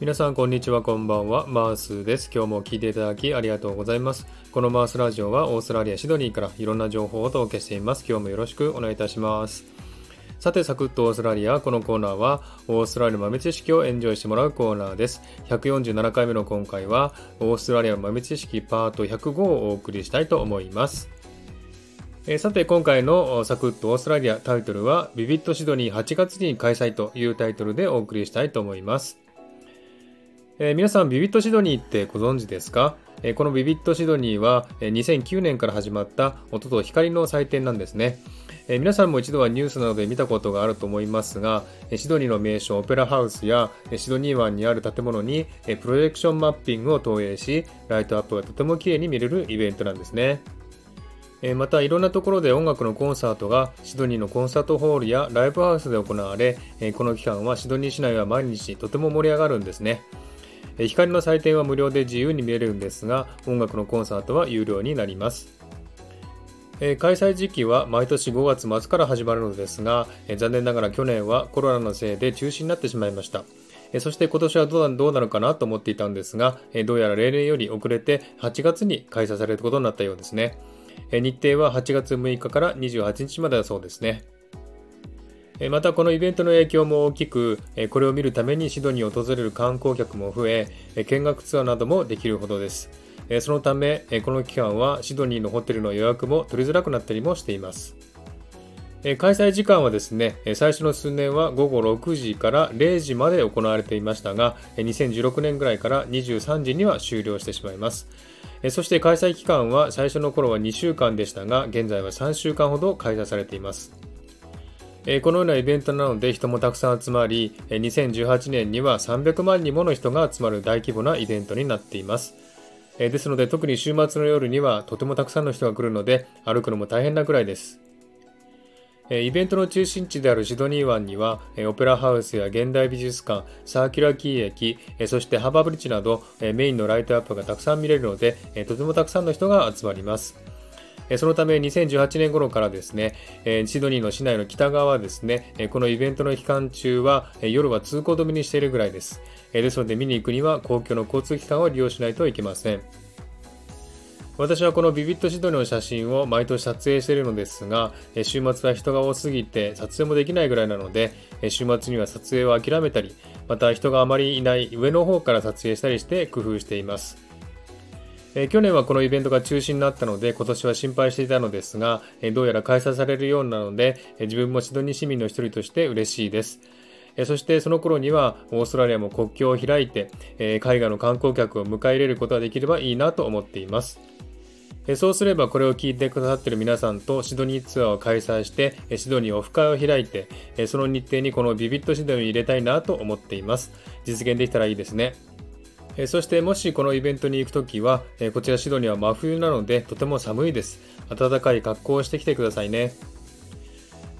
皆さんこんにちはこんばんは。マースです。今日も聞いていただきありがとうございます。このマースラジオはオーストラリアシドニーからいろんな情報をお届けしています。今日もよろしくお願いいたします。さてサクッとオーストラリア。このコーナーはオーストラリアの豆知識をエンジョイしてもらうコーナーです。147回目の今回はオーストラリア豆知識パート105をお送りしたいと思います、さて今回のサクッとオーストラリアタイトルはビビットシドニー8月に開催というタイトルでお送りしたいと思います。えー、皆さんビビットシドニーってご存知ですか、えー、このビビットシドニーは2009年から始まった音と光の祭典なんですね。えー、皆さんも一度はニュースなどで見たことがあると思いますが、シドニーの名所オペラハウスやシドニー湾にある建物にプロジェクションマッピングを投影し、ライトアップがとても綺麗に見れるイベントなんですね。またいろんなところで音楽のコンサートがシドニーのコンサートホールやライブハウスで行われこの期間はシドニー市内は毎日とても盛り上がるんですね光の祭典は無料で自由に見れるんですが音楽のコンサートは有料になります。開催時期は毎年5月末から始まるのですが残念ながら去年はコロナのせいで中止になってしまいました。そして今年はどうなるかなと思っていたんですがどうやら例年より遅れて8月に開催されることになったようですね。日程は8月6日から28日までだそうですね。またこのイベントの影響も大きく、これを見るためにシドニーを訪れる観光客も増え、見学ツアーなどもできるほどです。そのため、この期間はシドニーのホテルの予約も取りづらくなったりもしています。開催時間はですね、最初の数年は午後6時から0時まで行われていましたが、2016年ぐらいから23時には終了してしまいます。そして開催期間は最初の頃は2週間でしたが、現在は3週間ほど開催されています。このようなイベントなので人もたくさん集まり、2018年には300万人もの人が集まる大規模なイベントになっています。ですので特に週末の夜にはとてもたくさんの人が来るので歩くのも大変なくらいです。イベントの中心地であるシドニー湾には、オペラハウスや現代美術館、サーキュラーキー駅、そしてハーバーブリッジなど、メインのライトアップがたくさん見れるので、とてもたくさんの人が集まります。そのため2018年頃からですね、シドニーの市内の北側はですね、このイベントの期間中は夜は通行止めにしているぐらいです。ですので見に行くには公共の交通機関を利用しないといけません。私はこのビビットシドニーの写真を毎年撮影しているのですが、週末は人が多すぎて撮影もできないぐらいなので、週末には撮影を諦めたり、また人があまりいない上の方から撮影したりして工夫しています。え去年はこのイベントが中止になったので今年は心配していたのですが、えどうやら開催されるようなので、え自分もシドニー市民の一人として嬉しいです。そしてその頃にはオーストラリアも国境を開いて、海外の観光客を迎え入れることができればいいなと思っています。そうすればこれを聞いてくださっている皆さんとシドニーツアーを開催してシドニーオフ会を開いてその日程にこのビビットシドニーを入れたいなと思っています実現できたらいいですねえそしてもしこのイベントに行くときはこちらシドニーは真冬なのでとても寒いです暖かい格好をしてきてくださいね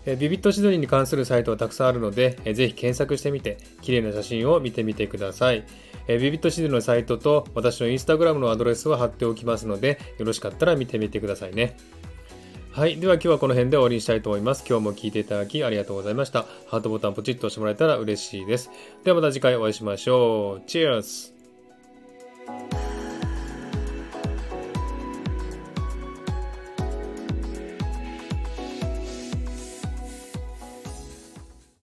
えビビットシドニーに関するサイトはたくさんあるのでぜひ検索してみて綺麗な写真を見てみてくださいえビビットシドニーのサイトと私のインスタグラムのアドレスを貼っておきますので、よろしかったら見てみてくださいね。はい。では今日はこの辺で終わりにしたいと思います。今日も聴いていただきありがとうございました。ハートボタンポチッと押してもらえたら嬉しいです。ではまた次回お会いしましょう。チェアス